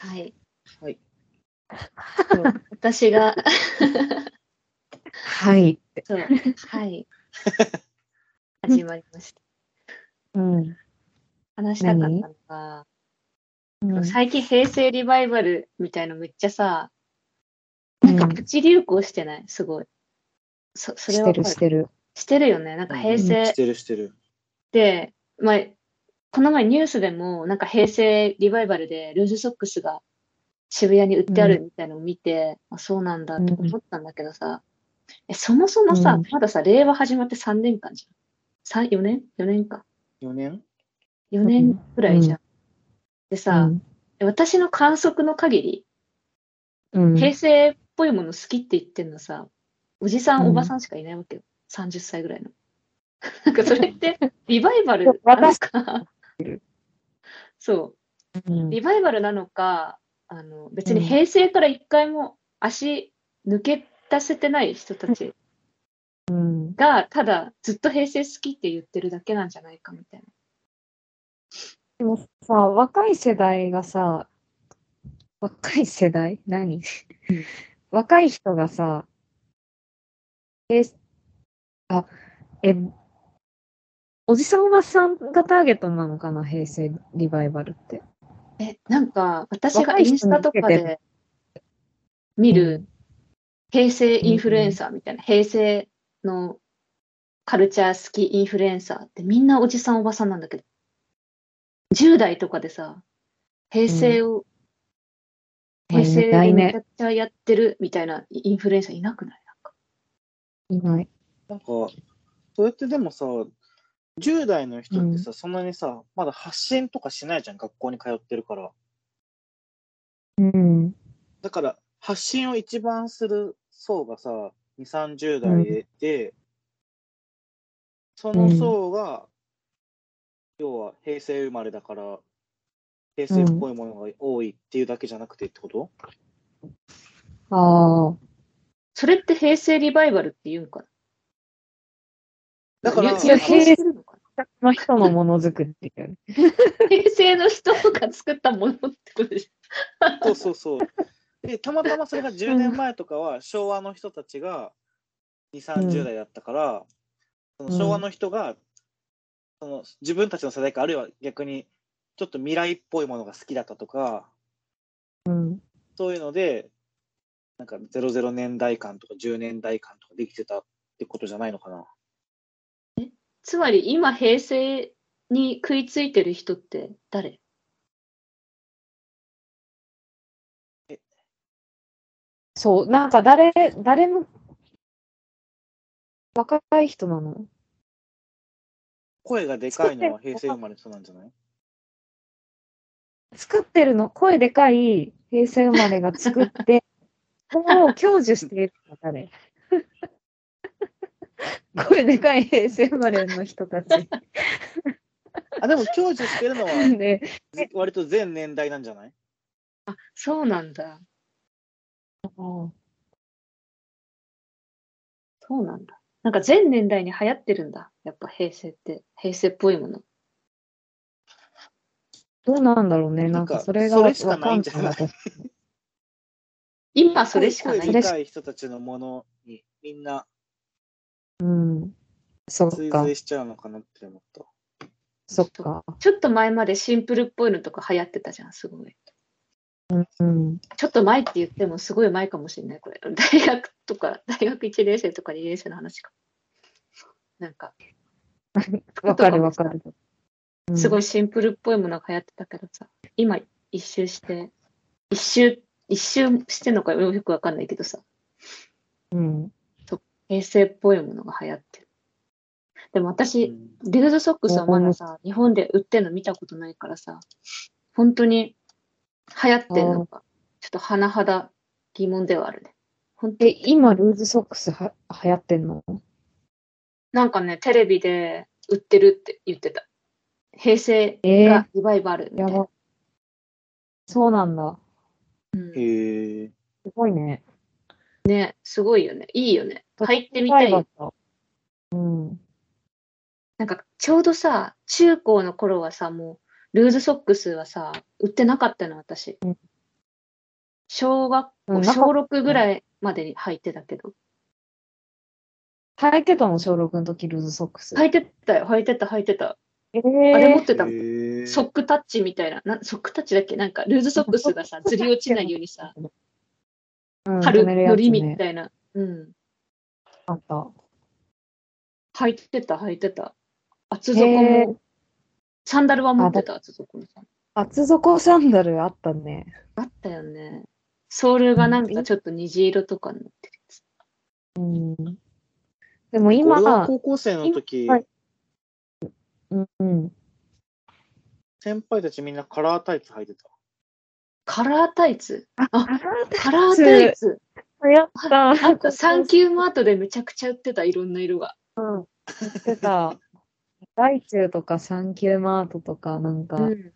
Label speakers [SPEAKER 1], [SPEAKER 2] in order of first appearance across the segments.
[SPEAKER 1] はい。
[SPEAKER 2] はい。
[SPEAKER 1] 私が、
[SPEAKER 3] はいって。
[SPEAKER 1] そう、はい。始まりました。
[SPEAKER 3] うん。
[SPEAKER 1] 話したかったのが、
[SPEAKER 3] うん
[SPEAKER 1] 最近平成リバイバルみたいのめっちゃさ、なんかプチ流行してない？すごい。そ、それは
[SPEAKER 3] してるしてる。
[SPEAKER 1] してるよね。なんか平
[SPEAKER 2] し
[SPEAKER 1] 成
[SPEAKER 2] てるしてる。
[SPEAKER 1] で、まあ、この前ニュースでも、なんか平成リバイバルでルーズソックスが渋谷に売ってあるみたいなのを見て、あ、そうなんだって思ったんだけどさ、えそもそもさ、
[SPEAKER 3] うん
[SPEAKER 1] まださ、令和始まって3年間じゃん。3、4年 ?4 年か。
[SPEAKER 2] 4年
[SPEAKER 1] ？4年くらいじゃん。でさ、
[SPEAKER 3] うん
[SPEAKER 1] 私の観測の限り、
[SPEAKER 3] うん。
[SPEAKER 1] 平成っぽいもの好きって言ってんのさ、おじさん、
[SPEAKER 3] うん
[SPEAKER 1] おばさんしかいないわけよ。30歳ぐらいの。なんかそれって、リバイバルなの
[SPEAKER 3] 私
[SPEAKER 1] か。そう。
[SPEAKER 3] うん
[SPEAKER 1] リバイバルなのか、あの、別に平成から一回も足抜け出せてない人たち
[SPEAKER 3] うん。
[SPEAKER 1] が、ただずっと平成好きって言ってるだけなんじゃないかみたいな。
[SPEAKER 3] でもさ、若い世代がさ、若い世代？何？若い人がさ、え、あ、え、おじさんおばさんがターゲットなのかな平成リバイバルって。
[SPEAKER 1] え、なんか、私がインスタとかで見る平成インフルエンサーみたいな、平成のカルチャー好きインフルエンサーってみんなおじさんおばさんなんだけど、10代とかでさ、平成を、
[SPEAKER 3] うん。
[SPEAKER 1] 平成
[SPEAKER 3] いないね。
[SPEAKER 1] でめちゃくちゃやってるみたいなインフルエンサーいなくない？なんか。
[SPEAKER 3] いない。
[SPEAKER 2] なんか、それってでもさ、10代の人ってさ、そんなにさ、まだ発信とかしないじゃん、学校に通ってるから。
[SPEAKER 3] うん。
[SPEAKER 2] だから、発信を一番する層がさ、2、30代で、その層が、要は平成生まれだから、平成っぽいものが多いっていうだけじゃなくてってこと、
[SPEAKER 3] ああ。
[SPEAKER 1] それって平成リバイバルって言うんかな？
[SPEAKER 2] だから
[SPEAKER 1] 流流行してるの
[SPEAKER 3] 人のものづくりっていう。
[SPEAKER 1] 平成の人が作ったものってことでし
[SPEAKER 2] そうそうそう。で、たまたまそれが10年前とかは昭和の人たちが2、30代だったから、その昭和の人が、その自分たちの世代か、あるいは逆にちょっと未来っぽいものが好きだったとか、
[SPEAKER 3] うん。
[SPEAKER 2] そういうので、なんか00年代感とか10年代感とかできてたってことじゃないのかな。
[SPEAKER 1] つまり今平成に食いついてる人って誰？
[SPEAKER 3] そう、なんか誰、誰も、若い人なの？
[SPEAKER 2] 声がでかいのは平成生まれの人なんじゃない？
[SPEAKER 3] 作ってるの、声でかい平成生まれが作って、もう享受しているのは誰？声でかい平成生まれの人たち。
[SPEAKER 2] あ、でも享受してるのは
[SPEAKER 3] で、
[SPEAKER 2] 割と全年代なんじゃない？
[SPEAKER 1] あ、そうなんだ。そうなんだ。なんか全年代に流行ってるんだ。やっぱ平成って。平成っぽいもの。
[SPEAKER 3] どうなんだろうね。なんかそれが
[SPEAKER 2] それしかないんじゃない？
[SPEAKER 1] 今それしかない。
[SPEAKER 2] 声でかい人たちのものにみんな
[SPEAKER 3] うん。そっか、
[SPEAKER 2] しちゃうのかなって思った。
[SPEAKER 3] そっか。
[SPEAKER 1] ちょっと前までシンプルっぽいのとか流行ってたじゃん、すごい。
[SPEAKER 3] うん。
[SPEAKER 1] ちょっと前って言ってもすごい前かもしれない、これ。大学とか、大学1年生とか2年生の話か。なんか、
[SPEAKER 3] わかるわかる。い。
[SPEAKER 1] すごいシンプルっぽいものが流行ってたけどさ、今一周して、一周、一周してんのかよくわかんないけどさ、
[SPEAKER 3] うん。
[SPEAKER 1] 平成っぽいものが流行ってる。でも
[SPEAKER 2] う
[SPEAKER 1] 私、
[SPEAKER 2] ん
[SPEAKER 1] ルーズソックスはまださ、日本で売ってんの見たことないからさ、本当に流行ってんのか、ちょっと甚だ疑問ではあるね。本当
[SPEAKER 3] え、今、ルーズソックスは流行ってんの？
[SPEAKER 1] なんかね、テレビで売ってるって言ってた。平成
[SPEAKER 3] えー、
[SPEAKER 1] がリバイバルみたいな。
[SPEAKER 3] やば。そうなんだ。
[SPEAKER 1] うん
[SPEAKER 2] へえ。
[SPEAKER 3] すごいね。
[SPEAKER 1] ね、すごいよね。いいよね。入ってみたい。
[SPEAKER 3] うん。
[SPEAKER 1] なんか、ちょうどさ、中高の頃はさ、もう、ルーズソックスはさ、売ってなかったの、私。小学校、
[SPEAKER 3] うん
[SPEAKER 1] 小6ぐらいまでに履いてたけど。
[SPEAKER 3] 履いてたの？小6の時、ルーズソックス。
[SPEAKER 1] 履いてたよ、履いてた、履いてた。
[SPEAKER 3] え
[SPEAKER 1] あれ持
[SPEAKER 3] ー
[SPEAKER 1] ってたもん。ソックタッチみたいな。なソックタッチだっけ？なんか、ルーズソックスがさ、ずり落ちないようにさ、
[SPEAKER 3] うん
[SPEAKER 1] 貼る
[SPEAKER 3] 止めるやつ
[SPEAKER 1] のりみ
[SPEAKER 3] ね。
[SPEAKER 1] たいな。うん。
[SPEAKER 3] あった。
[SPEAKER 1] 履いてた、履いてた。厚底も。サンダルは持ってた、厚底のさ。
[SPEAKER 3] 厚底サンダルあったね。
[SPEAKER 1] あったよね。ソールがなんかちょっと虹色とかになってるやつ。
[SPEAKER 3] うん。でも
[SPEAKER 2] 俺は
[SPEAKER 3] 今、
[SPEAKER 2] 高校生の時、
[SPEAKER 3] 今はいうんうん。
[SPEAKER 2] 先輩たちみんなカラータイツ履いてた。
[SPEAKER 1] カラータイツ
[SPEAKER 3] あ、
[SPEAKER 1] あ
[SPEAKER 3] カラ
[SPEAKER 1] ータイツ
[SPEAKER 3] やった。
[SPEAKER 1] なんかサンキューマートでめちゃくちゃ売ってた、いろんな色が。
[SPEAKER 3] うん。売ってた。ライチューとかサンキューマートとか、なんか、
[SPEAKER 1] うん。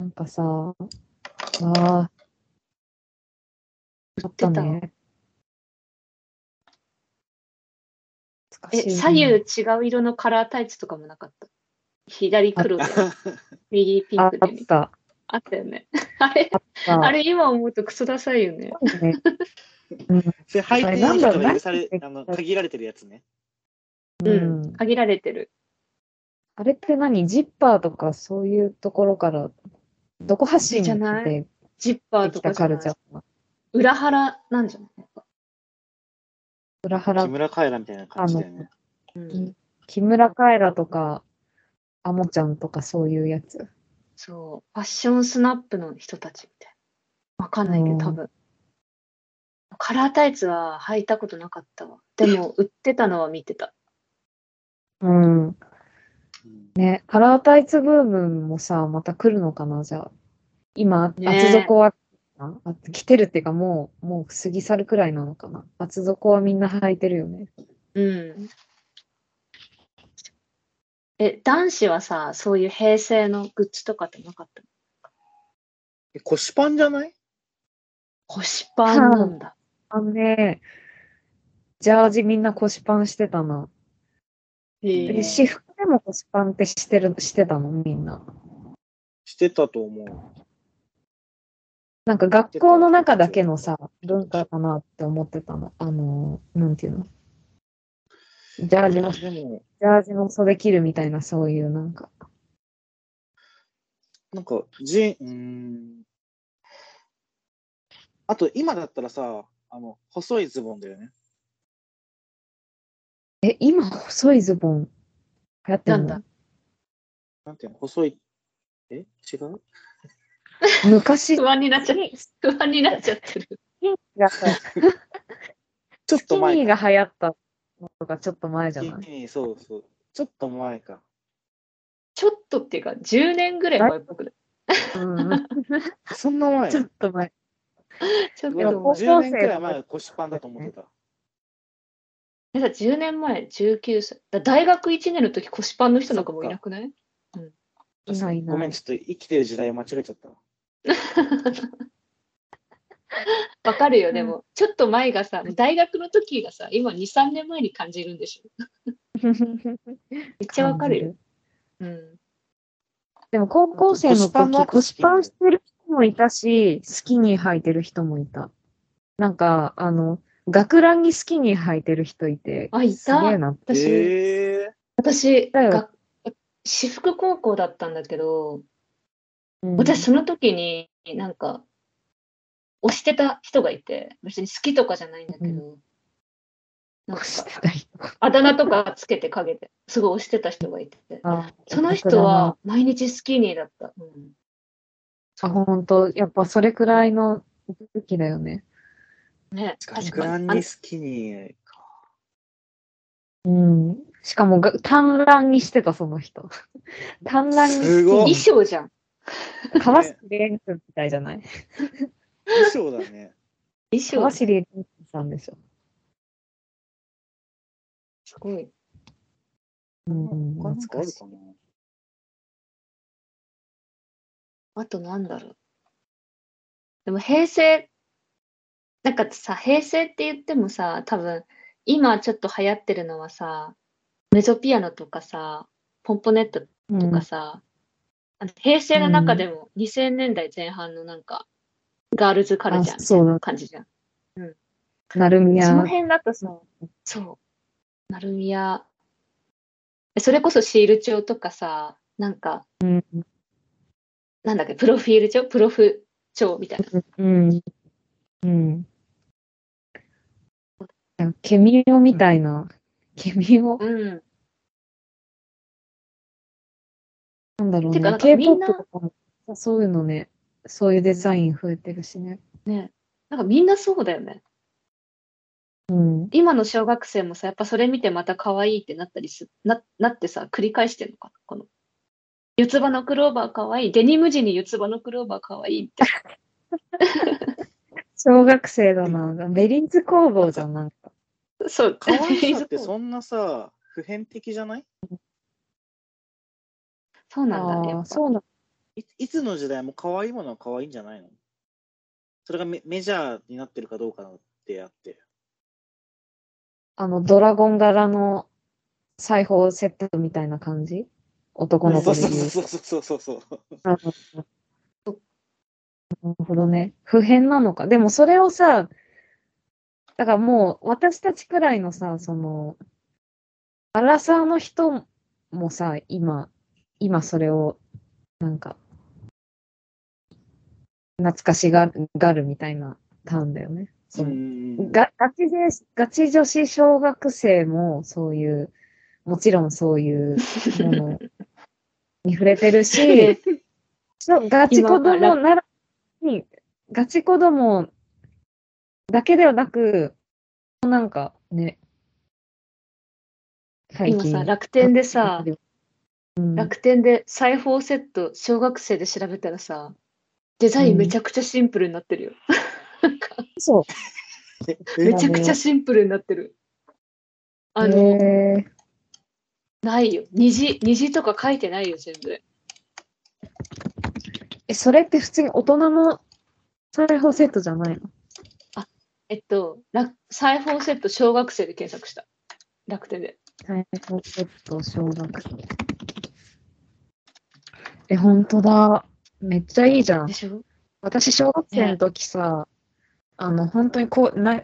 [SPEAKER 3] なんかさ、ああ、あったね。
[SPEAKER 1] え、左右違う色のカラータイツとかもなかった？左黒で、右ピ
[SPEAKER 3] ああ
[SPEAKER 1] ンクでみたいな。
[SPEAKER 3] った。
[SPEAKER 1] あったよね。あれ、
[SPEAKER 3] あ。
[SPEAKER 1] あれ今思うとクソダサいよね。
[SPEAKER 3] ね。うん
[SPEAKER 2] それ履いていい人
[SPEAKER 3] なんだろう
[SPEAKER 2] が許され、
[SPEAKER 3] 何
[SPEAKER 2] あの、限られてるやつね。
[SPEAKER 1] う
[SPEAKER 3] うん
[SPEAKER 1] ん。限られてる。
[SPEAKER 3] あれって何？ジッパーとかそういうところから、どこ発信
[SPEAKER 1] じゃない
[SPEAKER 3] で
[SPEAKER 1] ジッパーとかじゃない
[SPEAKER 3] ルチャー
[SPEAKER 1] 裏腹なんじゃない？
[SPEAKER 3] 裏腹、
[SPEAKER 2] 村カエラみたいな感じだよね。
[SPEAKER 1] うん。
[SPEAKER 3] 木村カエラとか、アモちゃんとかそういうやつ。
[SPEAKER 1] そう。ファッションスナップの人たちみたいな。わかんないけど、
[SPEAKER 3] うん
[SPEAKER 1] 多分。カラータイツは履いたことなかったわ。でも、売ってたのは見てた。
[SPEAKER 3] うん。
[SPEAKER 2] うん
[SPEAKER 3] ね、カラータイツブームもさ、また来るのかな、じゃあ。今、
[SPEAKER 1] ね
[SPEAKER 3] 厚底は、あ来てるっていうか、もう、もう過ぎ去るくらいなのかな。厚底はみんな履いてるよね。
[SPEAKER 1] うん。え、男子はさ、そういう平成のグッズとかってなかった？の
[SPEAKER 2] え腰パンじゃない？
[SPEAKER 1] 腰パンなんだ。
[SPEAKER 3] あのね、ジャージみんな腰パンしてたな。
[SPEAKER 1] へえ
[SPEAKER 3] で私服でも腰パンってしてる、してたの、みんな。
[SPEAKER 2] してたと思う。
[SPEAKER 3] なんか学校の中だけのさ、文化かなって思ってたの。あの、なんていうの？ジャージの、ジ
[SPEAKER 2] でも、
[SPEAKER 3] ャージの袖切るみたいな、そういうなんか。
[SPEAKER 2] なんか、じ、うーん。あと、今だったらさ、あの、細いズボンだよね。
[SPEAKER 3] え、今、細いズボン、流行っての？
[SPEAKER 1] なんんだ？
[SPEAKER 2] なんていうの？細い、え？違う？
[SPEAKER 3] 昔、
[SPEAKER 1] 不安になっちゃって、不安になっちゃってる。
[SPEAKER 2] ちょっ
[SPEAKER 3] スキニー
[SPEAKER 2] と前か。
[SPEAKER 3] が流行ったのとかちょっと前じゃない？
[SPEAKER 2] そうそう。ちょっと前か。
[SPEAKER 1] ちょっとっていうか、10年ぐらい前っぽくない？
[SPEAKER 3] うん。
[SPEAKER 2] そんな前？
[SPEAKER 3] ちょっと前。
[SPEAKER 1] ちょっと前。
[SPEAKER 3] 高校生
[SPEAKER 2] 10年くらい前は腰パンだと思ってた。
[SPEAKER 1] え、だって10年前、19歳。だ大学1年の時腰パンの人なんかもういなくない？
[SPEAKER 3] いないいない
[SPEAKER 2] ごめん、ちょっと生きてる時代を間違えちゃった わ。
[SPEAKER 1] わかるよ、
[SPEAKER 3] うん
[SPEAKER 1] でも、ちょっと前がさ、大学の時がさ、今2、3年前に感じるんでしょ。めっちゃわかるよ。うん。
[SPEAKER 3] でも高校生の時、
[SPEAKER 2] 後
[SPEAKER 3] 腰パンしてる人もいたし、スキニー履いてる人もいた。なんか、あの、学ランにスキニー履いてる人いて、
[SPEAKER 1] あ、いた。
[SPEAKER 3] すげえな。
[SPEAKER 1] 私、
[SPEAKER 2] え
[SPEAKER 1] 私
[SPEAKER 3] だよ
[SPEAKER 1] が、私服高校だったんだけど、
[SPEAKER 3] うん
[SPEAKER 1] 私その時になんか、推してた人がいて、別に好きとかじゃないんだけど、なんか
[SPEAKER 3] してた人
[SPEAKER 1] あだ名とかつけて陰で、すごい推してた人がいて、
[SPEAKER 3] あ
[SPEAKER 1] その人は、毎日スキニーだった。うん、
[SPEAKER 3] あ、本当やっぱそれくらいの時だよね。
[SPEAKER 1] ね、
[SPEAKER 2] ー、
[SPEAKER 1] 確かに。
[SPEAKER 2] にスキニーか。
[SPEAKER 3] うん。しかもが、単乱にしてた、その人。単乱に
[SPEAKER 2] すごい
[SPEAKER 1] 衣装じゃん。
[SPEAKER 3] 川尻蓮君みたいじゃない？
[SPEAKER 2] 衣装だね。
[SPEAKER 1] 衣装
[SPEAKER 3] 川尻さんでしょ。
[SPEAKER 1] すごい。
[SPEAKER 3] うん、懐かしい。
[SPEAKER 2] るかな？
[SPEAKER 1] あとなんだろう。でも平成、なんかさ、平成って言ってもさ、多分、今ちょっと流行ってるのはさ、メゾピアノとかさ、ポンポネットとかさ、あの平成の中でも2000年代前半のなんか、ガールズカルチャーみたいな感じじゃん。
[SPEAKER 3] なるみや
[SPEAKER 1] その。辺だとさ、そう。なるみや、それこそシール帳とかさ、なんか、
[SPEAKER 3] うん。
[SPEAKER 1] なんだっけ、プロフィール帳？プロフ帳みたいな。
[SPEAKER 3] うん。うん。ケミオみたいな。ケミオ？
[SPEAKER 1] うん。
[SPEAKER 3] なんだろうね K-POP
[SPEAKER 1] な
[SPEAKER 3] とかもそういうのね、そういうデザイン増えてるしね。
[SPEAKER 1] ね。なんかみんなそうだよね。
[SPEAKER 3] うん。
[SPEAKER 1] 今の小学生もさ、やっぱそれ見てまた可愛いってなったりす、な、なってさ、繰り返してるのかな？この。四つ葉のクローバー可愛い。デニム地に四つ葉のクローバー可愛いみたい
[SPEAKER 3] 小学生だな。ベリーズ工房じゃん、なんか。
[SPEAKER 1] な。そう。
[SPEAKER 2] 可愛さってそんなさ、普遍的じゃない？
[SPEAKER 1] そうなんだね。
[SPEAKER 3] そうなん
[SPEAKER 2] いいつの時代も可愛いものは可愛いんじゃないの？それがメメジャーになってるかどうかってあって。
[SPEAKER 3] あの、ドラゴン柄の裁縫セットみたいな感じ？男の子で言う。
[SPEAKER 2] そうそうそうそうそう。
[SPEAKER 3] なるほどね。普遍なのか。でもそれをさ、だからもう私たちくらいのさ、その、アラサーの人もさ、今、今それを、なんか、懐かしがるがるみたいなターンだよね。その
[SPEAKER 2] うん
[SPEAKER 3] がガチで、ガチ女子小学生もそういう、もちろんそういうものに触れてるし、ガチ子供
[SPEAKER 1] 今
[SPEAKER 3] ならに、ガチ子供だけではなく、なんかね、最近。
[SPEAKER 1] 今さ、楽天でさ、
[SPEAKER 3] うん、
[SPEAKER 1] 楽天で裁縫セット、小学生で調べたらさ、デザインめちゃくちゃシンプルになってるよ。
[SPEAKER 3] そう。
[SPEAKER 1] めちゃくちゃシンプルになってる。あの、
[SPEAKER 3] へー
[SPEAKER 1] ないよ。虹、虹とか書いてないよ、全部。
[SPEAKER 3] え、それって普通に大人の裁縫セットじゃないの？
[SPEAKER 1] えっと、ら裁縫セット小学生で検索した。楽天で。
[SPEAKER 3] 裁縫セット小学生。え、ほんとだ。めっちゃいいじゃん
[SPEAKER 1] で。しょ？
[SPEAKER 3] 私、小学生の時さ、あの、本当にこう、な、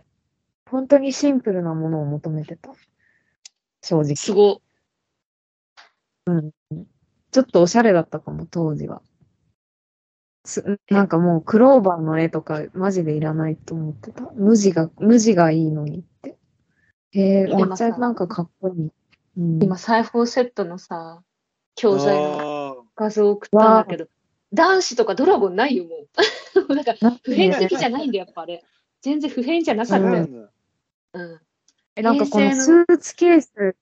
[SPEAKER 3] 本当にシンプルなものを求めてた。正直。
[SPEAKER 1] すご。
[SPEAKER 3] ちょっとおしゃれだったかも、当時は。すなんかもう、クローバーの絵とか、マジでいらないと思ってた。無地が、無地がいいのにって。へえ、め
[SPEAKER 1] 今さ
[SPEAKER 3] っちゃなんかかっこいい。うん、
[SPEAKER 1] 今、裁縫セットのさ、教材の
[SPEAKER 2] あ
[SPEAKER 1] 画像送ったんだけど、男子とかドラゴンないよ、もう。なんか、普遍
[SPEAKER 3] で
[SPEAKER 1] 的じゃないんだよ、やっぱあれ。全然普遍じゃな
[SPEAKER 2] あ、
[SPEAKER 1] かったよ。
[SPEAKER 2] そうなんだ。
[SPEAKER 1] うん。
[SPEAKER 3] え、なんかこのスーツケース、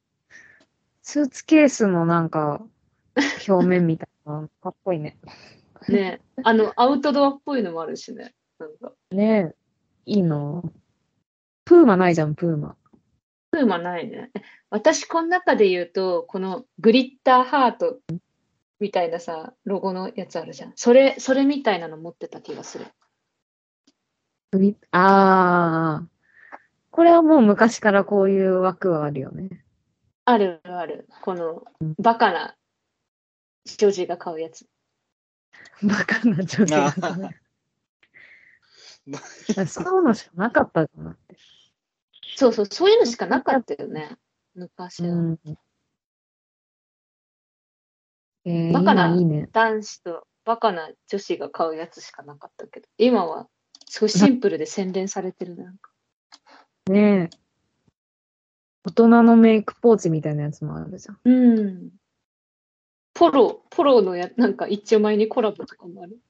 [SPEAKER 3] スーツケースのなんか、表面みたいな、かっこいいね。
[SPEAKER 1] ねあの、アウトドアっぽいのもあるしね。なんか、
[SPEAKER 3] ねえ、いいなプーマないじゃん、プーマ。
[SPEAKER 1] プーマないね。私、この中で言うと、このグリッターハートみたいなさ、ロゴのやつあるじゃん。それ、それみたいなの持ってた気がする。
[SPEAKER 3] ああ、これはもう昔からこういう枠はあるよね。
[SPEAKER 1] あるある。この、バカな女児が買うやつ。
[SPEAKER 3] バカな女性だね。そういうのしかなかったじゃんだって。
[SPEAKER 1] そうそう、そういうのしかなかったよね。昔は。
[SPEAKER 3] うん。えー、
[SPEAKER 1] バカな。男子とバカな女子が買うやつしかなかったけど、今はすごいシンプルで洗練されてるなんか。
[SPEAKER 3] ねえ。大人のメイクポーチみたいなやつもあるじゃん。
[SPEAKER 1] うん。ポロ、ポロのや、なんか一丁前にコラボとかもある。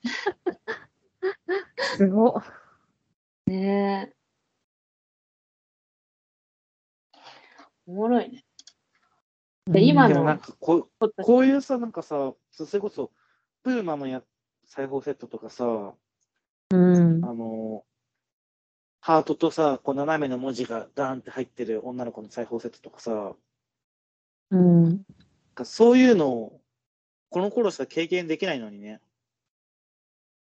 [SPEAKER 3] すごっ。
[SPEAKER 1] ねえ。おもろいね。で今の
[SPEAKER 2] でもなんかここういうさ、なんかさ、それこそ、プーマのや裁縫セットとかさ、
[SPEAKER 3] うん。
[SPEAKER 2] あの、ハートとさ、こう斜めの文字がダーンって入ってる女の子の裁縫セットとかさ、
[SPEAKER 3] うん。
[SPEAKER 2] そういうのを、この頃しか経験できないのにね。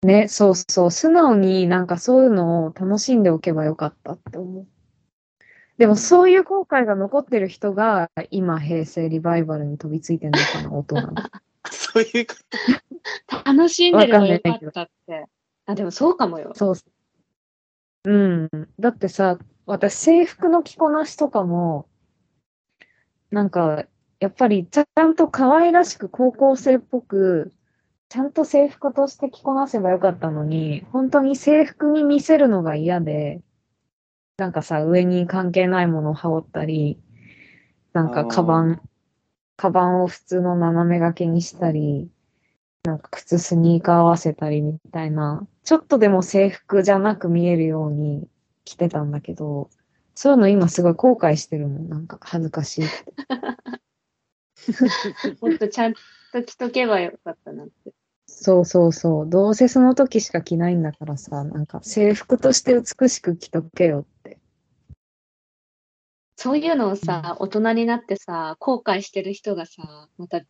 [SPEAKER 3] ね、そうそう。素直になんかそういうのを楽しんでおけばよかったって思う。でもそういう後悔が残ってる人が今平成リバイバルに飛びついてんのかな、大人の。
[SPEAKER 2] そういうか、
[SPEAKER 1] 楽しんでればよかったって。あ、でもそうかもよ。
[SPEAKER 3] そう。うん。だってさ、私制服の着こなしとかも、なんか、やっぱりちゃんと可愛らしく高校生っぽく、ちゃんと制服として着こなせばよかったのに、本当に制服に見せるのが嫌で、なんかさ、上に関係ないものを羽織ったり、なんかカバン、カバンを普通の斜め掛けにしたり、なんか靴スニーカー合わせたりみたいな、ちょっとでも制服じゃなく見えるように着てたんだけど、そういうの今すごい後悔してるもん。なんか恥ずかしいって。
[SPEAKER 1] もっとちゃんと着とけばよかったなって。
[SPEAKER 3] そうそうそう。どうせその時しか着ないんだからさ、なんか制服として美しく着とけよって。
[SPEAKER 1] そういうのをさ、大人になってさ、後悔してる人がさ、また、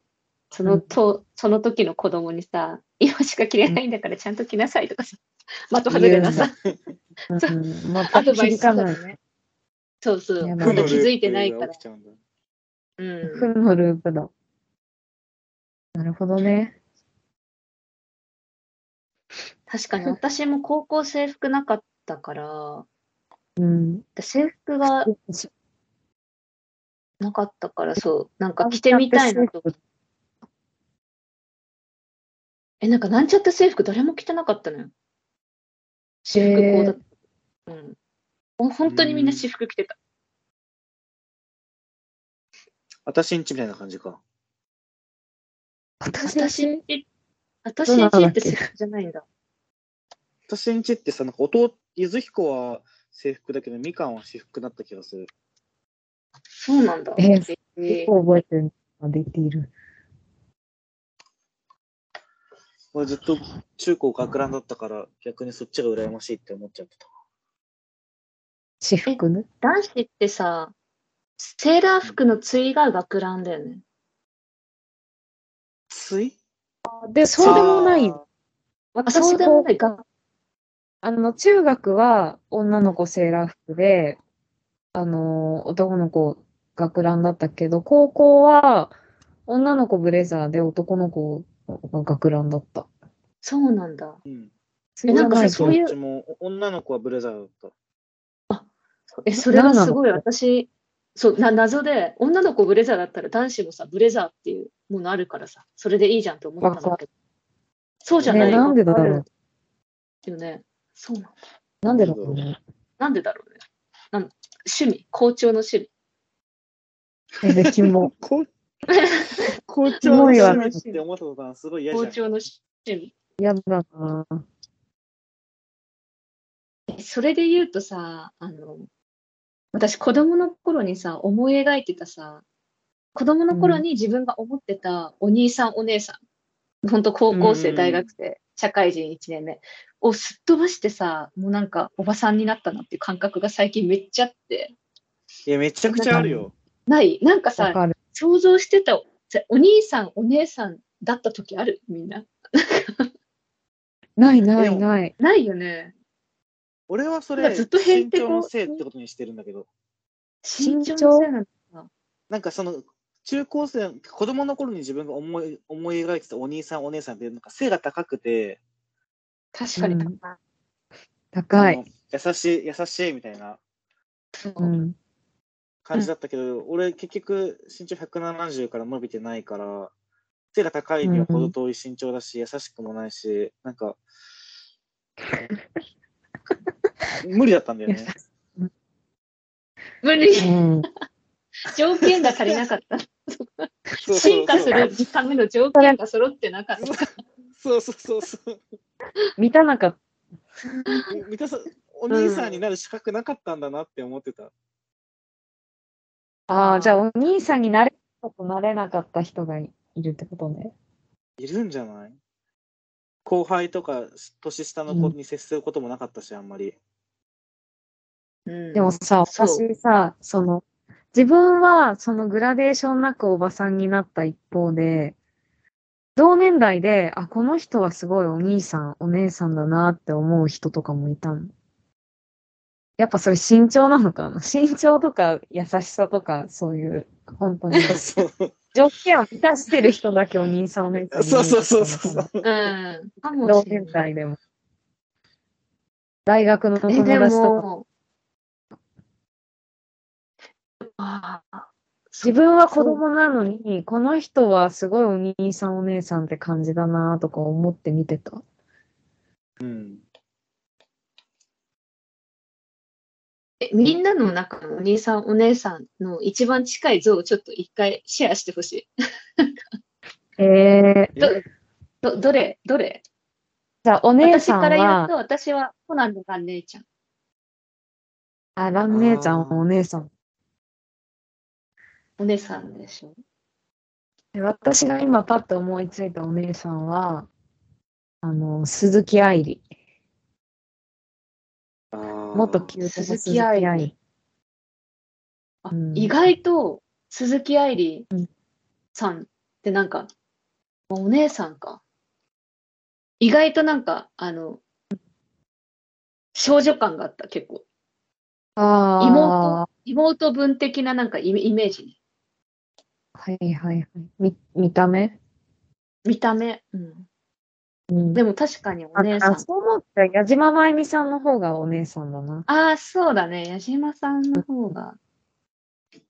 [SPEAKER 1] そのと、その時の子供にさ、今しか着れないんだからちゃんと着なさいとかさ、的外れなさ、
[SPEAKER 3] う
[SPEAKER 1] う
[SPEAKER 3] また
[SPEAKER 1] アドバイスね。そうそう。まだ気づいてないから
[SPEAKER 2] うん。
[SPEAKER 3] 負のループだ。なるほどね。
[SPEAKER 1] 確かに私も高校制服なかったから、
[SPEAKER 3] うん。
[SPEAKER 1] 制服がなかったから、そう、なんか着てみたいなと。え、なんかなんちゃって制服誰も着てなかったのよ。私服校だった。うん。もう本当にみんな私服着てた。
[SPEAKER 2] 私んちみたいな感じか。
[SPEAKER 3] 私
[SPEAKER 1] 私んち、私
[SPEAKER 3] ん
[SPEAKER 1] ちって制服じゃないんだ。
[SPEAKER 2] 私んちってさ、なんか弟、ゆずひこは制服だけど、みかんは私服だった気がする。
[SPEAKER 1] そうなんだ。
[SPEAKER 3] えー
[SPEAKER 1] え
[SPEAKER 3] 結構覚えてる出ている。
[SPEAKER 2] 俺ずっと中高学ランだったから、逆にそっちが羨ましいって思っちゃってた。
[SPEAKER 3] 私服ね。
[SPEAKER 1] 男子ってさ、セーラー服の対が学ランだよね。
[SPEAKER 2] つい
[SPEAKER 3] で、そうでもない。私
[SPEAKER 1] そうでもない
[SPEAKER 3] こう
[SPEAKER 1] が。
[SPEAKER 3] あの、中学は女の子セーラー服で、あの、男の子学ランだったけど、高校は女の子ブレザーで男の子が学ランだった。
[SPEAKER 1] そうなんだ。
[SPEAKER 2] うん。
[SPEAKER 3] そうじゃないけど
[SPEAKER 1] そういう
[SPEAKER 2] も女の子はブレザーだった。
[SPEAKER 1] え、それがすごい、私、そう、な、謎で、女の子ブレザーだったら男子もさ、ブレザーっていうものあるからさ、それでいいじゃんと思ったんだけど。そうじゃない
[SPEAKER 3] ね、なんでだろう？
[SPEAKER 1] よね。そうなんだ。
[SPEAKER 3] なんでだろうね。
[SPEAKER 1] なんでだろうね。なん趣味、校長の趣味？
[SPEAKER 3] え、で、キモ。
[SPEAKER 2] こ 校
[SPEAKER 3] 長の趣
[SPEAKER 2] 味って思ったことはすごい嫌じゃん。
[SPEAKER 1] 校長の趣味。
[SPEAKER 3] 嫌だな
[SPEAKER 1] えそれで言うとさ、あの、私子供の頃にさ、思い描いてたさ、子供の頃に自分が思ってたお兄さんお姉さん、本当高校生、
[SPEAKER 2] うん
[SPEAKER 1] 大学生、社会人1年目をすっ飛ばしてさ、もうなんかおばさんになったなっていう感覚が最近めっちゃあって、
[SPEAKER 2] いや、めちゃくちゃあるよ。
[SPEAKER 1] ないなんか
[SPEAKER 3] わ
[SPEAKER 1] さ、
[SPEAKER 3] かる。
[SPEAKER 1] 想像してたお兄さんお姉さんだった時ある？みんな。
[SPEAKER 3] ないないない。
[SPEAKER 1] ないよね。
[SPEAKER 2] 俺はそれ、
[SPEAKER 1] ずっと
[SPEAKER 2] 身長のせいってことにしてるんだけど、
[SPEAKER 1] 身長のせいなんだ。
[SPEAKER 2] なんかその、中高生、子供の頃に自分が思い思い描いてたお兄さん、お姉さんって、なんか背が高くて、
[SPEAKER 1] 確かに
[SPEAKER 3] うん高い。
[SPEAKER 2] あの優しい、優しいみたいな。感じだったけど、俺結局身長170から伸びてないから、背が高いには程遠い身長だし、優しくもないし、なんか、無理だったんだよね。
[SPEAKER 1] 無理。
[SPEAKER 3] うん。
[SPEAKER 1] 条件が足りなかった。進化するための条件が揃ってなかった。
[SPEAKER 2] そうそうそうそう。
[SPEAKER 3] 満たなかっ
[SPEAKER 2] 三田さん、お兄さんになる資格なかったんだなって思ってた。
[SPEAKER 3] た。ああ、じゃあお兄さんになれたとなれなかった人がいるってことね。
[SPEAKER 2] いるんじゃない？後輩とか年下の子に接することもなかったし、あんまり。
[SPEAKER 1] うん
[SPEAKER 3] でもさ、私さ、その、自分はそのグラデーションなくおばさんになった一方で、同年代で、あ、この人はすごいお兄さん、お姉さんだなって思う人とかもいたの。やっぱそれ身長なのかな？身長とか優しさとか、そういう、本当に、
[SPEAKER 2] そう
[SPEAKER 3] 条件を満たしてる人だけお兄さん、お姉さん
[SPEAKER 2] そうそうそうそう
[SPEAKER 1] うん。
[SPEAKER 3] 同。年代でも。大学の友達とか。
[SPEAKER 1] も、ああ、
[SPEAKER 3] 自分は子供なのに、この人はすごいお兄さんお姉さんって感じだなとか思って見てた。
[SPEAKER 2] うん。
[SPEAKER 1] え、みんなの中のお兄さんお姉さんの一番近い像をちょっと一回シェアしてほしい。
[SPEAKER 3] えー、
[SPEAKER 1] どど、どれどれ？
[SPEAKER 3] じゃあお姉
[SPEAKER 1] 私
[SPEAKER 3] さんは
[SPEAKER 1] から言うと、、私はコナンの蘭姉ちゃん。
[SPEAKER 3] あ、ラン姉ちゃんお姉さん。
[SPEAKER 1] お姉さんでしょ？
[SPEAKER 3] で私が今パッと思いついたお姉さんは、あの、鈴木愛理。元キュートの
[SPEAKER 1] 鈴
[SPEAKER 3] 鈴
[SPEAKER 1] 木愛理
[SPEAKER 3] 木愛理。
[SPEAKER 1] あ
[SPEAKER 3] うん
[SPEAKER 1] 意外と鈴木愛理
[SPEAKER 3] うん
[SPEAKER 1] さんってなんか、お姉さんか。意外となんか、あの、少女感があった、結構。
[SPEAKER 3] あ
[SPEAKER 1] 妹、妹分的ななんかイメイメージね。
[SPEAKER 3] あ、はいはいはい。み、見た目？
[SPEAKER 1] 見た目。うん。
[SPEAKER 3] うん。
[SPEAKER 1] でも確かにお
[SPEAKER 3] あ
[SPEAKER 1] 姉さん
[SPEAKER 3] あ。そう思ったら矢島舞美さんの方がお姉さんだな。
[SPEAKER 1] ああ、そうだね。矢島さんの方が。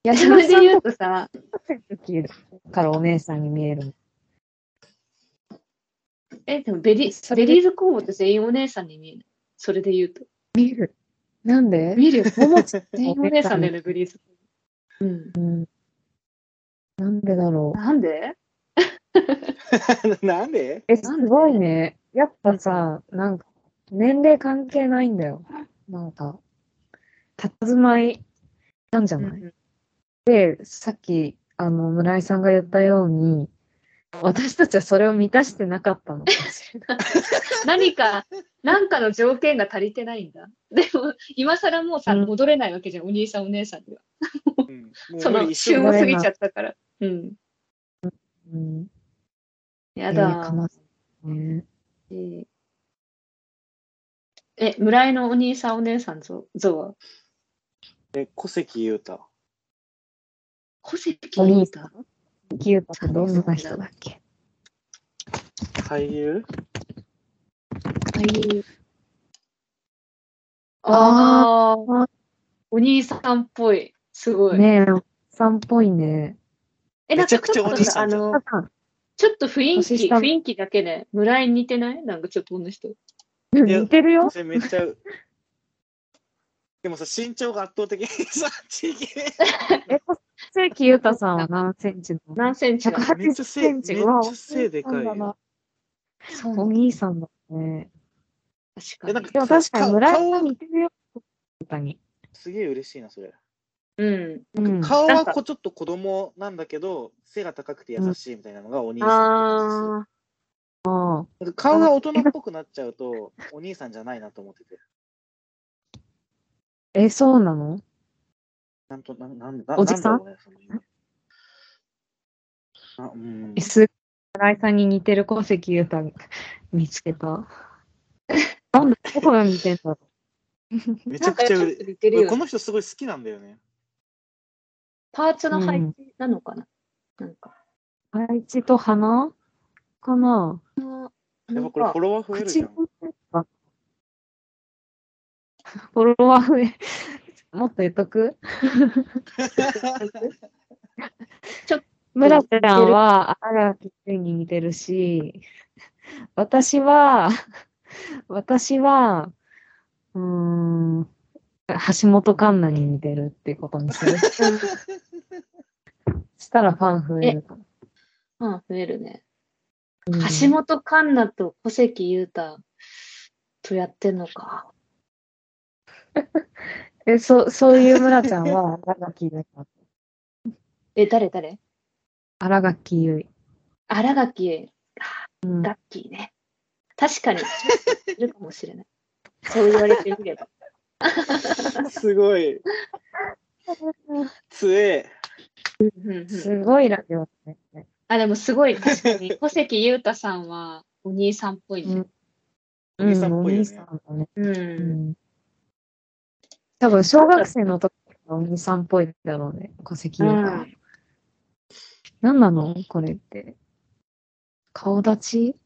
[SPEAKER 3] 矢
[SPEAKER 1] それで言うとさ、
[SPEAKER 3] 時からお姉さんに見える。
[SPEAKER 1] え、でもベリ Berryz 工房って全員お姉さんに見える。それで言うと。
[SPEAKER 3] 見える。なんで？
[SPEAKER 1] 見えるよ。
[SPEAKER 3] ももち
[SPEAKER 1] 全員お姉さんだよね、 Berryz 工房。うん。
[SPEAKER 3] うん。なんでだろう。
[SPEAKER 1] なんで？
[SPEAKER 2] なんで？
[SPEAKER 3] え、すごいね。やっぱさ、なんか、年齢関係ないんだよ。なんか、佇まいなんじゃない、
[SPEAKER 1] うん
[SPEAKER 3] で、さっき、あの、村井さんが言ったように、私たちはそれを満たしてなかったのかもしれない。
[SPEAKER 1] 何か、何かの条件が足りてないんだ。でも、今更もうさ、
[SPEAKER 3] うん
[SPEAKER 1] 戻れないわけじゃん、お兄さんお姉さんには。
[SPEAKER 2] うん
[SPEAKER 1] その旬を過ぎちゃったから。うん。
[SPEAKER 3] うん。
[SPEAKER 1] や
[SPEAKER 3] えー
[SPEAKER 1] だ。
[SPEAKER 3] 悲しいね。
[SPEAKER 1] えーえ、村井のお兄さんお姉さん像像は？
[SPEAKER 2] え、小関裕太。
[SPEAKER 1] 小関裕太？
[SPEAKER 3] さんキュータってどんな人だっけ？
[SPEAKER 2] 俳優？
[SPEAKER 1] 俳優。ああ、お兄さんっぽい。すごい。
[SPEAKER 3] ねえ、おっさんっぽいね。
[SPEAKER 1] え、なんか
[SPEAKER 2] めちゃくちゃお兄
[SPEAKER 1] ちょっとさ、あの、ちょっと雰囲気、雰囲気だけで、村井に似てない？なんかちょっとこの人。
[SPEAKER 3] 似てるよ。
[SPEAKER 2] めっちゃ。でもさ、身長が圧倒的にさ、ちげえ。
[SPEAKER 3] え、小関裕太さんは何センチなの？
[SPEAKER 1] 何センチなの
[SPEAKER 3] 180
[SPEAKER 2] めっちゃ背
[SPEAKER 3] センチ。
[SPEAKER 2] めっちゃ背でかいよ
[SPEAKER 3] お兄さんだな
[SPEAKER 1] そう
[SPEAKER 3] お兄さんだね。
[SPEAKER 1] 確かに。
[SPEAKER 3] でも確かに村井
[SPEAKER 2] 顔
[SPEAKER 3] さん似てるよ。確かに。
[SPEAKER 2] すげえ嬉しいな、それ。
[SPEAKER 1] うん。
[SPEAKER 3] うん。
[SPEAKER 2] 顔はこうちょっと子供なんだけど、背が高くて優しいみたいなのがお兄さん。
[SPEAKER 1] あ
[SPEAKER 3] あ
[SPEAKER 2] 顔が大人っぽくなっちゃうと、お兄さんじゃないなと思ってて。
[SPEAKER 3] え、そうなの？
[SPEAKER 2] なんと、なん、なん、な
[SPEAKER 3] おじさん？
[SPEAKER 2] なんだろうね、あ、うん
[SPEAKER 3] え、。す、村井さんに似てる小関裕太見つけた。なんで、どこが似てんだろ
[SPEAKER 2] めちゃくちゃ
[SPEAKER 1] ね
[SPEAKER 2] この人すごい好きなんだよね。
[SPEAKER 1] パーツの配置なのかな、なんか。
[SPEAKER 3] う。配置と鼻？かな？
[SPEAKER 2] やっぱこれフォロワー増えるじ
[SPEAKER 3] 口
[SPEAKER 2] ゃん。
[SPEAKER 3] がフォロワー増え、もっと言っとく？
[SPEAKER 1] ちょっと
[SPEAKER 3] 村ちゃんは荒に似てるし、私は、私は、うーん、橋本環奈に似てるってことにする。したらファン増えるかも。
[SPEAKER 1] うん、増えるね。
[SPEAKER 3] うん
[SPEAKER 1] 橋本環奈と小関裕太とやってんのか。
[SPEAKER 3] え、そ、そういう村ちゃんは 荒垣結衣。
[SPEAKER 1] え、誰誰？
[SPEAKER 3] 荒垣結
[SPEAKER 1] 荒垣
[SPEAKER 3] 衣。うん
[SPEAKER 1] ガッキーね。確かに、いるかもしれない。そう言われてみれば。
[SPEAKER 2] すごい。強え。
[SPEAKER 1] うんうん
[SPEAKER 3] すごいラジオね。
[SPEAKER 1] あ、でもすごい、確かに、小関裕太さんはお兄さんっぽいね。
[SPEAKER 2] お兄さんっ
[SPEAKER 3] うん、お
[SPEAKER 2] ぽいよね
[SPEAKER 3] 兄さんだね。
[SPEAKER 1] うん。
[SPEAKER 3] うん。多分、小学生の時のお兄さんっぽいだろうね、戸籍優太。
[SPEAKER 1] うん
[SPEAKER 3] 何なのこれって。顔立ち？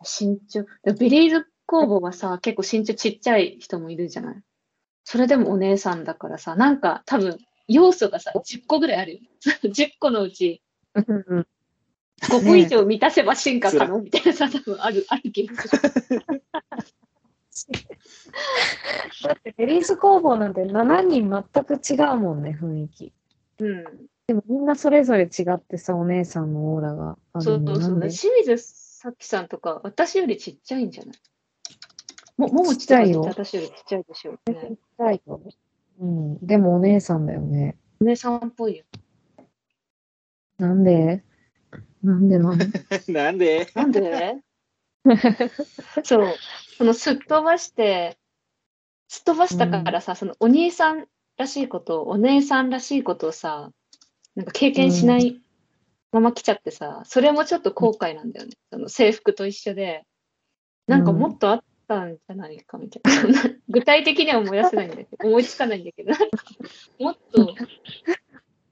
[SPEAKER 1] 身長。ビリーズ工房はさ、結構身長ちっちゃい人もいるじゃないそれでもお姉さんだからさ、なんか多分要素がさ、10個ぐらいあるよ。10個のうち
[SPEAKER 3] うんうん
[SPEAKER 1] 5個以上満たせば進化可能みたいなさ、多分ある、ある気がする。
[SPEAKER 3] だって、ベリーズ工房なんて7人全く違うもんね、雰囲気。
[SPEAKER 1] うん。
[SPEAKER 3] でもみんなそれぞれ違ってさ、お姉さんのオーラがあるの
[SPEAKER 1] そうそうそう。清水咲さんとか、私よりちっちゃいんじゃない？も、もも
[SPEAKER 3] ちっちゃいよ
[SPEAKER 1] 私よりちっちゃいでしょうね。
[SPEAKER 3] ちっちゃいようん。でもお姉さんだよね。
[SPEAKER 1] お姉さんっぽいよ。
[SPEAKER 3] なんで？なんでなの？
[SPEAKER 2] なんで？
[SPEAKER 1] なんで？そう。そのすっ飛ばして、すっ飛ばしたからさ、そのお兄さんらしいこと、お姉さんらしいことをさ、なんか経験しないまま来ちゃってさ、それもちょっと後悔なんだよね。その制服と一緒で、なんかもっとあったんじゃないかみたいな。具体的には思い出せないんだけど、思いつかないんだけど、もっと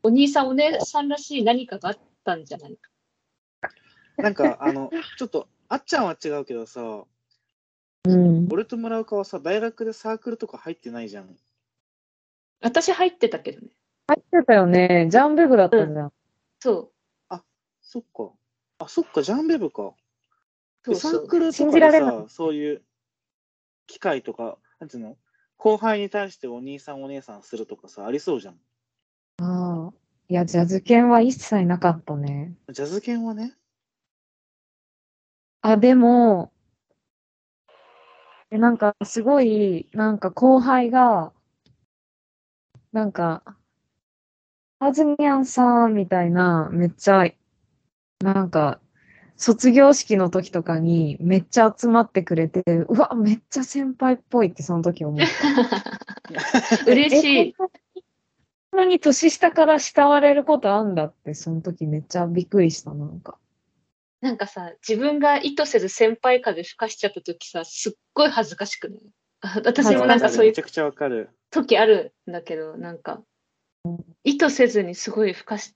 [SPEAKER 1] お兄さん、お姉さんらしい何かがあったんじゃないか。
[SPEAKER 2] なんか、あの、ちょっと、あっちゃんは違うけどさ、
[SPEAKER 3] うん。
[SPEAKER 2] 俺と村岡はさ、大学でサークルとか入ってないじゃん。
[SPEAKER 1] 私入ってたけどね。
[SPEAKER 3] 入ってたよね。ジャンベ部だったじゃん。
[SPEAKER 1] そう。
[SPEAKER 2] そっか。あ、そっか、ジャンベ部か。
[SPEAKER 1] そうそう。
[SPEAKER 2] サークルと
[SPEAKER 3] 信
[SPEAKER 2] かさ、そういう機会とか、なんていうの？後輩に対してお兄さんお姉さんするとかさ、ありそうじゃん。
[SPEAKER 3] ああ。いや、ジャズ犬は一切なかったね。
[SPEAKER 2] ジャズ犬はね？
[SPEAKER 3] あ、でも、えなんかすごい、なんか後輩が、なんか、あずみやんさんみたいな、めっちゃ、なんか、卒業式の時とかにめっちゃ集まってくれて、うわ、めっちゃ先輩っぽいってその時思った。
[SPEAKER 1] 嬉しい。
[SPEAKER 3] えこんなに年下から慕われることあんだって、その時めっちゃびっくりした、なんか。
[SPEAKER 1] なんかさ、自分が意図せず先輩風吹かしちゃった時さ、すっごい恥ずかしくない？あ 私もなんかそういう
[SPEAKER 2] めちゃくちゃわかる。
[SPEAKER 1] 時あるんだけど、なんか、意図せずにすごい吹かし、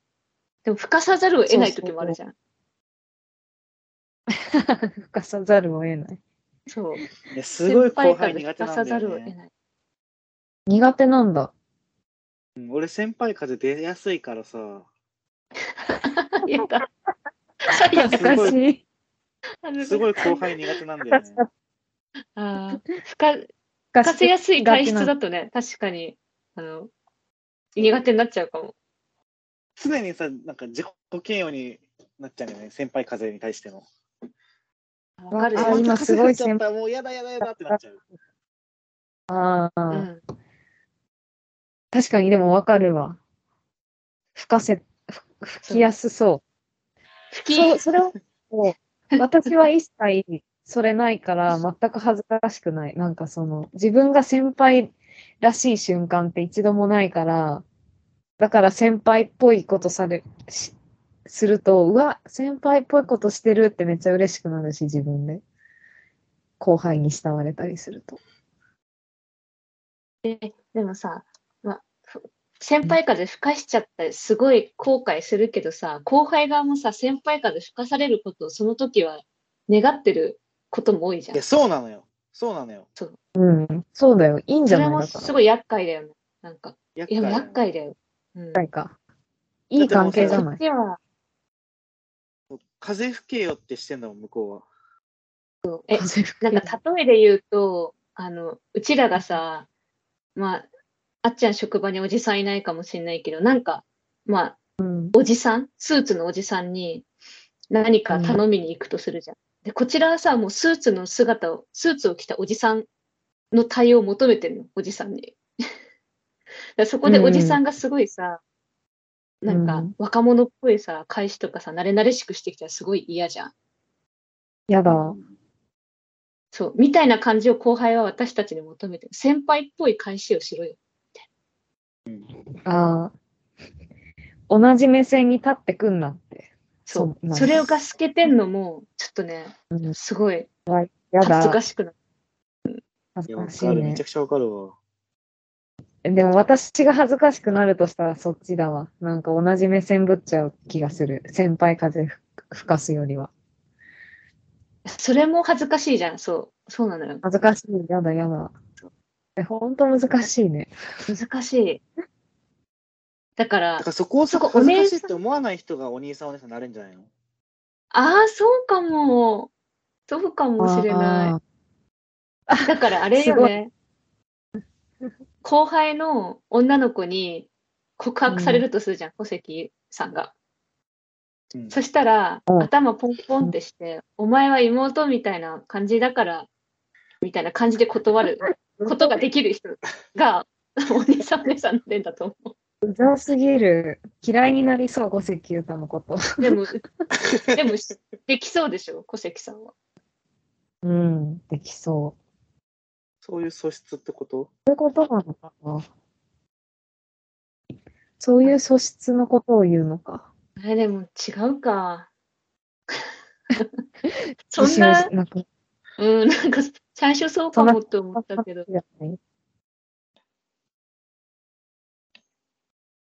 [SPEAKER 1] でも吹かさざるを得ない時もあるじゃん。
[SPEAKER 3] 吹かさざるを得ない。
[SPEAKER 1] そう。
[SPEAKER 2] すごい後輩苦手なん
[SPEAKER 1] 風吹かさざ
[SPEAKER 2] だよね。
[SPEAKER 1] るを得ない。
[SPEAKER 3] 苦手なんだ。
[SPEAKER 2] うん俺先輩風出やすいからさ。
[SPEAKER 1] やだ。最悪
[SPEAKER 3] 恥ずかしい。
[SPEAKER 2] すごい後輩苦手なんだよね。
[SPEAKER 1] あー吹か、吹かせやすい体質だとね、確かに、あの、苦手になっちゃうかも。
[SPEAKER 2] 常にさ、なんか自己嫌悪になっちゃうんだよね。先輩風に対しての。
[SPEAKER 3] あ
[SPEAKER 1] わかるよ。
[SPEAKER 3] 今すごい
[SPEAKER 2] 先輩もうやだやだやだってなっちゃう。
[SPEAKER 3] ああ、
[SPEAKER 1] うん。
[SPEAKER 3] 確かにでもわかるわ。吹かせ、ふ吹きやすそう。
[SPEAKER 1] 吹
[SPEAKER 3] そう、
[SPEAKER 1] き、
[SPEAKER 3] それを、私は一切それないから 全く恥ずかしくない。なんかその、自分が先輩らしい瞬間って一度もないから、だから先輩っぽいことされ、しすると、うわ、先輩っぽいことしてるってめっちゃ嬉しくなるし、自分で。後輩に慕われたりすると。
[SPEAKER 1] でもさ、ま先輩風吹かしちゃったすごい後悔するけどさ、後輩側もさ、先輩風吹かされることをその時は願ってることも多いじゃん
[SPEAKER 2] いや、。そうなのよ。そうなのよ。
[SPEAKER 3] うん。そうだよ。いいんじ
[SPEAKER 1] それも
[SPEAKER 3] ゃないだから。
[SPEAKER 1] すごい厄介だよね。なんか。いや、
[SPEAKER 2] 厄介
[SPEAKER 1] 厄介だよ。うん。
[SPEAKER 3] ないか。いい関係じゃ
[SPEAKER 1] こ
[SPEAKER 3] ない？
[SPEAKER 1] っちは、
[SPEAKER 2] 風吹けよってしてんだもん、向こうは。
[SPEAKER 1] え、なんか例えで言うと、あの、うちらがさ、まあ、あっちゃん職場におじさんいないかもしれないけど、なんか、まあ、
[SPEAKER 3] うん。
[SPEAKER 1] おじさん、スーツのおじさんに何か頼みに行くとするじゃん。で、こちらはさ、もうスーツの姿を、スーツを着たおじさんの対応を求めてるの、おじさんに。だそこでおじさんがすごいさ、なんか
[SPEAKER 3] うん
[SPEAKER 1] 若者っぽいさ、返しとかさ、慣れ慣れしくしてきたらすごい嫌じゃん。
[SPEAKER 3] やだ。
[SPEAKER 1] そう、みたいな感じを後輩は私たちに求めてる。先輩っぽい返しをしろよ。
[SPEAKER 3] ああ。同じ目線に立ってくんなって。
[SPEAKER 1] そう。
[SPEAKER 3] そ
[SPEAKER 1] れが透けてんのも、ちょっとね、
[SPEAKER 3] うん
[SPEAKER 1] すごい
[SPEAKER 3] や
[SPEAKER 1] 恥ずか
[SPEAKER 3] だ。
[SPEAKER 1] しくなる。
[SPEAKER 2] いや、
[SPEAKER 3] 恥ずかしい
[SPEAKER 2] わかる。め
[SPEAKER 3] ね
[SPEAKER 2] ちゃ。くちゃわかるわ。
[SPEAKER 3] でも私が恥ずかしくなるとしたらそっちだわ。なんか同じ目線ぶっちゃう気がする。先輩風吹吹かすよりは。
[SPEAKER 1] それも恥ずかしいじゃん。そう。そうなのよ。
[SPEAKER 3] 恥ずかしい。やだやだ。え、ほんと難しいね。
[SPEAKER 1] 難しい。だから
[SPEAKER 2] だか、らそこを
[SPEAKER 1] そこ
[SPEAKER 2] 恥ずかしいって思わない人がお兄さんお姉さんになれるんじゃないの？
[SPEAKER 1] ああ、そうかも。そうかもしれな
[SPEAKER 3] あ
[SPEAKER 1] い。だからあれよね。後輩の女の子に告白されるとするじゃん、小関さんが。
[SPEAKER 2] うん
[SPEAKER 1] そしたら、
[SPEAKER 3] うん
[SPEAKER 1] 頭ポンポンってして、お前は妹みたいな感じだから、みたいな感じで断ることができる人が、お兄さんお姉さんなんだと思
[SPEAKER 3] うざすぎる。嫌いになりそう、五関優太のこと。
[SPEAKER 1] う。でも、でも、できそうでしょ、小関さんは。
[SPEAKER 3] うん、できそう。
[SPEAKER 2] そういう素質ってこと？
[SPEAKER 3] そういうことなのかな？そういう素質のことを言うのか。
[SPEAKER 1] え、でも違うか。そんな、
[SPEAKER 3] なく
[SPEAKER 1] うん、なんか最初そうかもって思ったけど、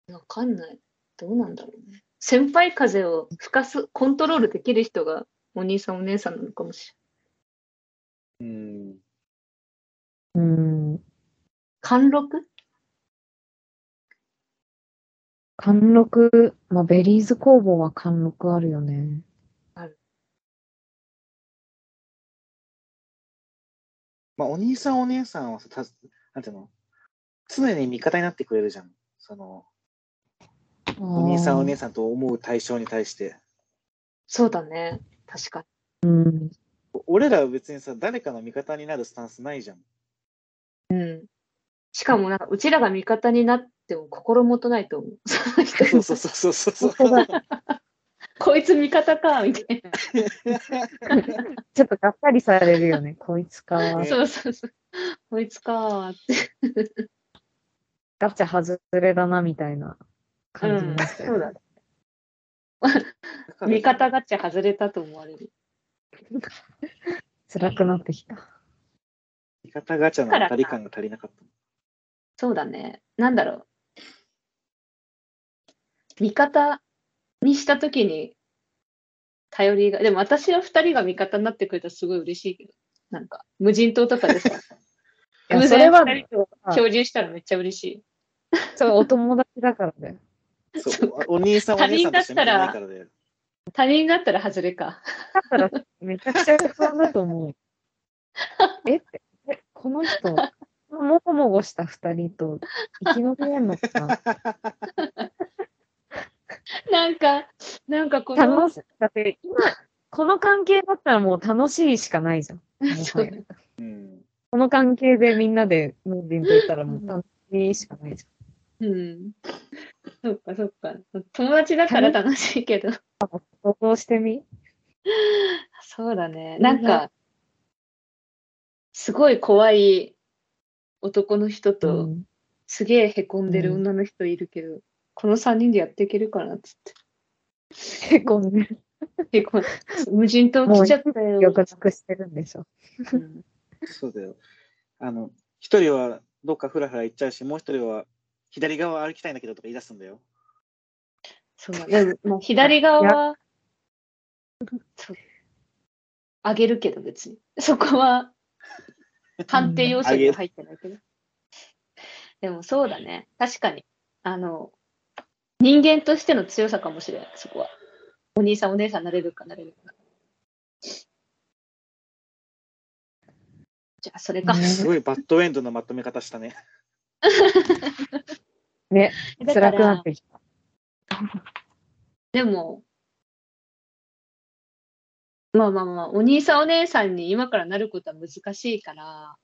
[SPEAKER 1] わかんない。どうなんだろうね。先輩風を吹かす、コントロールできる人がお兄さんお姉さんなのかもしれない。
[SPEAKER 2] うん。
[SPEAKER 3] うん。
[SPEAKER 1] 貫禄？
[SPEAKER 3] 貫禄、まあ、ベリーズ工房は貫禄あるよね。
[SPEAKER 2] まあ、お兄さんお姉さんはさ、たなんていうの？常に味方になってくれるじゃん。その、お兄さんお姉さんと思う対象に対して。
[SPEAKER 1] そうだね。確か
[SPEAKER 3] さん。うん。
[SPEAKER 2] お俺らは別にさ、誰かの味方になるスタンスないじゃん。
[SPEAKER 1] に。うん。しかもなんか、うちらが味方になっても心もとないと思う。そ
[SPEAKER 2] うそうそうそうそう。
[SPEAKER 1] こいつ味方か、みたいな。
[SPEAKER 3] ちょっとがっかりされるよね、こいつか。
[SPEAKER 2] ね
[SPEAKER 1] そうそうそう。こいつか、って。
[SPEAKER 3] ガチャ外れだな、みたいな感じになってる。
[SPEAKER 1] そうだね。味方ガチャ外れたと思われる。
[SPEAKER 3] 辛くなってきた。
[SPEAKER 2] 味方ガチャの当たり感が足りなかった。
[SPEAKER 1] そうだね。なんだろう。味方にしたときに頼りが、でも私は二人が味方になってくれたらすごい嬉しいけど、なんか無人島とかでさ、
[SPEAKER 3] や
[SPEAKER 1] 偶
[SPEAKER 3] それは
[SPEAKER 1] 然二人と漂流したらめっちゃ嬉しい。
[SPEAKER 3] そう、お友達だからだよ。
[SPEAKER 2] そう、お兄さんお姉さんとして見てないから。
[SPEAKER 1] 他人だったら外れか。
[SPEAKER 3] だったらめちゃくちゃ不安だと思う。えって、え、この人、もごもごした二人と生き延びれんのかな
[SPEAKER 1] なんか、なんかこの、
[SPEAKER 3] 楽しい。だって今、この関係だったらもう楽しいしかないじゃん。この関係でみんなでムービンと言ったらもう楽しいしかないじ
[SPEAKER 1] うん。そっかそっか。友達だから楽しいけど。
[SPEAKER 3] ゃん。想像してみ
[SPEAKER 1] そうだね。なんか、すごい怖い男の人と、
[SPEAKER 3] うん
[SPEAKER 1] すげえへこんでる女の人いるけど、この3人でやっていけるかなっつって。
[SPEAKER 3] へこんで
[SPEAKER 1] へこん無人島来ちゃったよ。
[SPEAKER 3] よく尽くしてるんでしょ。
[SPEAKER 1] うん
[SPEAKER 2] そうだよ。あの、一人はどっかふらふら行っちゃうし、もう一人は左側歩きたいんだけどとか言い出すんだよ。
[SPEAKER 1] そうだね。もう左側は、そうあげるけど別に。そこは判定要素には入ってないけど。でもそうだね。確かに。あの、人間としての強さかもしれない、そこは。お兄さんお姉さんなれるかなれるか。じゃあ、それか。
[SPEAKER 3] ね
[SPEAKER 2] すごいバッドエンドのまとめ方したね。
[SPEAKER 3] ね、辛くなってきた。
[SPEAKER 1] でも、まあまあまあ、お兄さんお姉さんに今からなることは難しいから、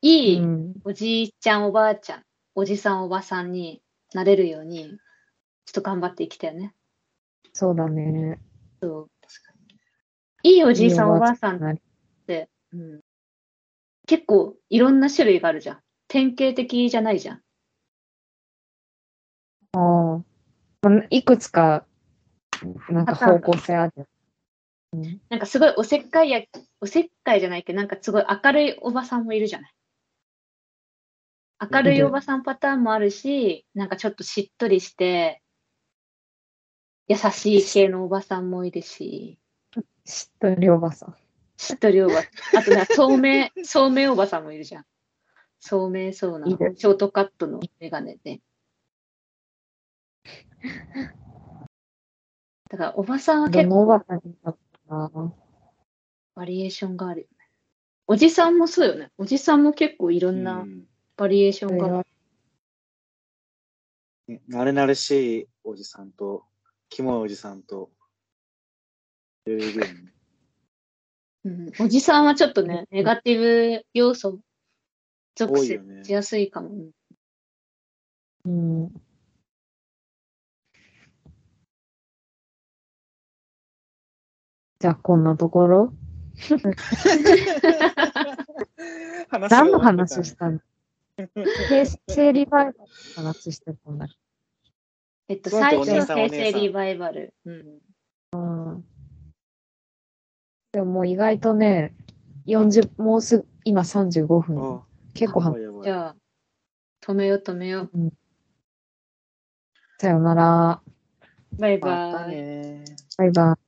[SPEAKER 1] いい
[SPEAKER 3] うん
[SPEAKER 1] おじいちゃんおばあちゃん、おじさんおばさんになれるように、ちょっと頑張っていきたいよね。
[SPEAKER 3] そうだね。
[SPEAKER 1] そういいおじいさんおばあさんって、うん、結構いろんな種類があるじゃん。典型的じゃないじゃん。
[SPEAKER 3] ああ。まあいくつか、なんか方向性ある
[SPEAKER 1] なんかすごいおせっかいや、おせっかいじゃないけど、なんかすごい明るいおばさんもいるじゃない。明るいおばさんパターンもあるし、なんかちょっとしっとりして、優しい系のおばさんもいるし、
[SPEAKER 3] しっとりおばさん。
[SPEAKER 1] しっとりおばあとな、聡明、聡明おばさんもいるじゃん。聡明そうな、ショートカットのメガネで。だから、おばさんは
[SPEAKER 3] ど
[SPEAKER 1] 結構
[SPEAKER 3] のおばさんになったかな。
[SPEAKER 1] バリエーションがあるよね。おじさんもそうよね。おじさんも結構いろ
[SPEAKER 2] うん
[SPEAKER 1] なんバリエーションが。
[SPEAKER 2] ね慣れ慣れしいおじさんと、キモいおじさんと、いろいろいるよね。
[SPEAKER 1] うん、おじさんはちょっとね、ネガティブ要素、属性
[SPEAKER 2] 多いよね
[SPEAKER 1] しやすいかも。うん
[SPEAKER 3] うん。じゃあ、こんなところ？何の話したの？平成リバイバルの話してたんだっ
[SPEAKER 1] えっと、最初
[SPEAKER 2] お姉さん
[SPEAKER 1] 平成リバイバル。うん。
[SPEAKER 3] けうん。でももう意外とね、40、もうすぐ、今35分。
[SPEAKER 2] あ
[SPEAKER 3] 結構は、
[SPEAKER 2] やばいやばい
[SPEAKER 1] じゃあ、止めよう止めよう。
[SPEAKER 3] さよなら。
[SPEAKER 1] バイバイ。
[SPEAKER 3] バイバイ。